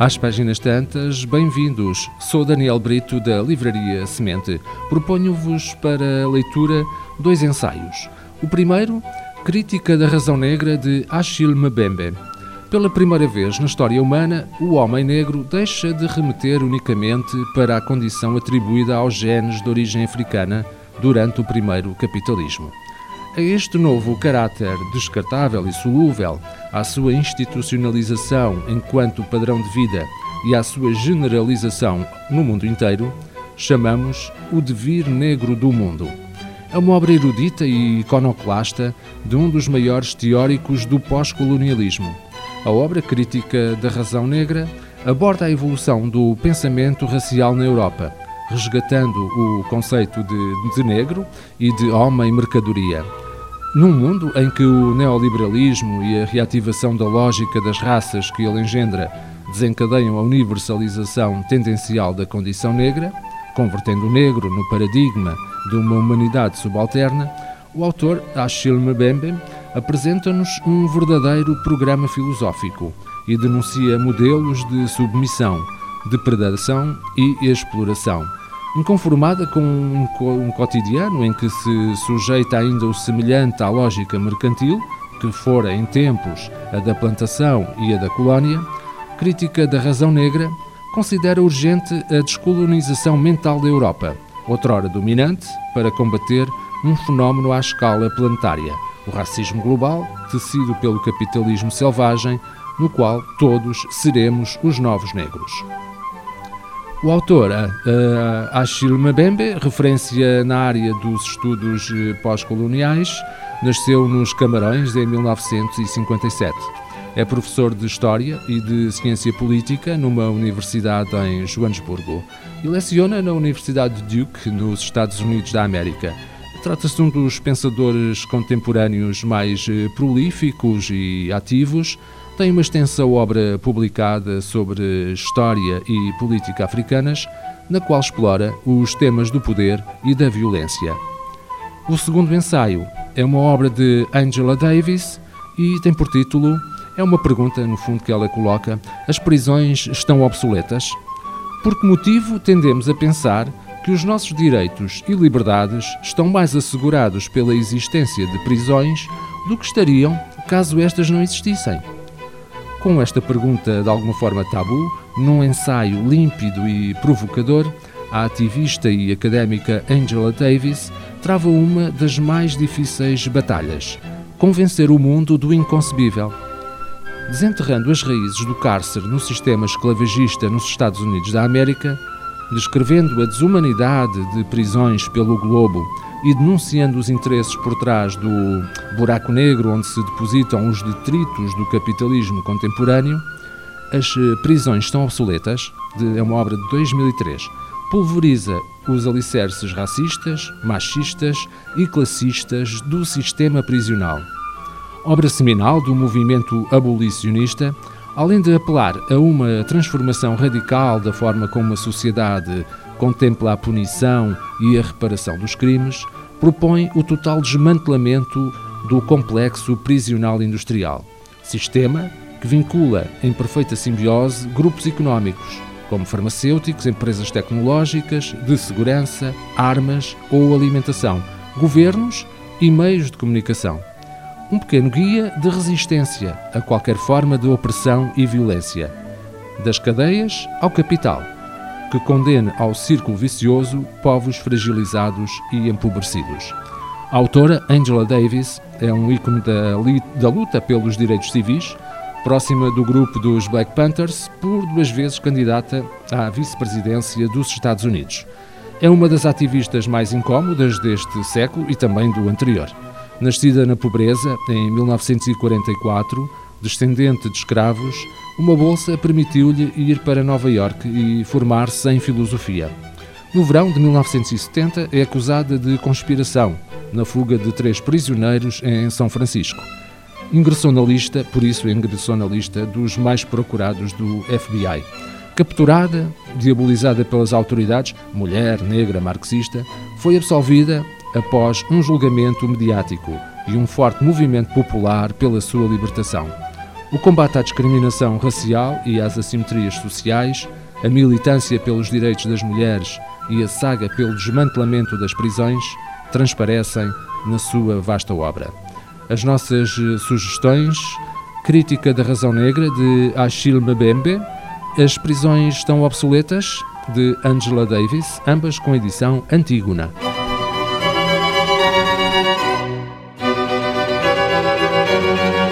Às páginas tantas, bem-vindos. Sou Daniel Brito da Livraria Semente. Proponho-vos para leitura dois ensaios. O primeiro, Crítica da Razão Negra de Achille Mbembe. Pela primeira vez na história humana, o homem negro deixa de remeter unicamente para a condição atribuída aos genes de origem africana durante o primeiro capitalismo. A este novo caráter descartável e solúvel, à sua institucionalização enquanto padrão de vida e à sua generalização no mundo inteiro, chamamos o devir negro do mundo. É uma obra erudita e iconoclasta de um dos maiores teóricos do pós-colonialismo. A obra crítica da razão negra aborda a evolução do pensamento racial na Europa, resgatando o conceito de, de negro e de homem-mercadoria. Num mundo em que o neoliberalismo e a reativação da lógica das raças que ele engendra desencadeiam a universalização tendencial da condição negra, convertendo o negro no paradigma de uma humanidade subalterna, o autor Achille Mbembe apresenta-nos um verdadeiro programa filosófico e denuncia modelos de submissão, depredação e exploração inconformada com um, um cotidiano em que se sujeita ainda o semelhante à lógica mercantil, que fora em tempos a da plantação e a da colónia, crítica da razão negra, considera urgente a descolonização mental da Europa, outrora dominante, para combater um fenómeno à escala planetária, o racismo global, tecido pelo capitalismo selvagem, no qual todos seremos os novos negros. O autor, uh, Achille Mbembe, referência na área dos estudos eh, pós-coloniais, nasceu nos Camarões em 1957. É professor de História e de Ciência Política numa universidade em Joanesburgo e leciona na Universidade de Duke, nos Estados Unidos da América. Trata-se de um dos pensadores contemporâneos mais prolíficos e ativos, tem uma extensa obra publicada sobre história e política africanas, na qual explora os temas do poder e da violência. O segundo ensaio é uma obra de Angela Davis e tem por título é uma pergunta, no fundo, que ela coloca: As prisões estão obsoletas? Por que motivo tendemos a pensar que os nossos direitos e liberdades estão mais assegurados pela existência de prisões do que estariam caso estas não existissem? Com esta pergunta de alguma forma tabu, num ensaio límpido e provocador, a ativista e académica Angela Davis trava uma das mais difíceis batalhas: convencer o mundo do inconcebível. Desenterrando as raízes do cárcere no sistema esclavagista nos Estados Unidos da América, descrevendo a desumanidade de prisões pelo globo e denunciando os interesses por trás do buraco negro onde se depositam os detritos do capitalismo contemporâneo, As Prisões Estão Obsoletas, de, é uma obra de 2003, pulveriza os alicerces racistas, machistas e classistas do sistema prisional. Obra seminal do movimento abolicionista, além de apelar a uma transformação radical da forma como a sociedade contempla a punição e a reparação dos crimes, propõe o total desmantelamento do complexo prisional industrial, sistema que vincula em perfeita simbiose grupos económicos, como farmacêuticos, empresas tecnológicas, de segurança, armas ou alimentação, governos e meios de comunicação. Um pequeno guia de resistência a qualquer forma de opressão e violência, das cadeias ao capital que condene ao círculo vicioso povos fragilizados e empobrecidos. A autora, Angela Davis, é um ícone da, da luta pelos direitos civis, próxima do grupo dos Black Panthers, por duas vezes candidata à vice-presidência dos Estados Unidos. É uma das ativistas mais incómodas deste século e também do anterior. Nascida na pobreza em 1944, descendente de escravos, uma bolsa permitiu-lhe ir para Nova York e formar-se em filosofia. No verão de 1970 é acusada de conspiração na fuga de três prisioneiros em São Francisco. Ingressou na lista, por isso ingressou na lista dos mais procurados do FBI. Capturada, diabolizada pelas autoridades, mulher negra marxista, foi absolvida após um julgamento mediático e um forte movimento popular pela sua libertação. o combate à discriminação racial e às assimetrias sociais, a militância pelos direitos das mulheres e a saga pelo desmantelamento das prisões transparecem na sua vasta obra. As nossas eh, sugestões: Crítica da Razão Negra de Achille Mbembe, As Prisões Estão Obsoletas de Angela Davis, ambas com edição Antígona.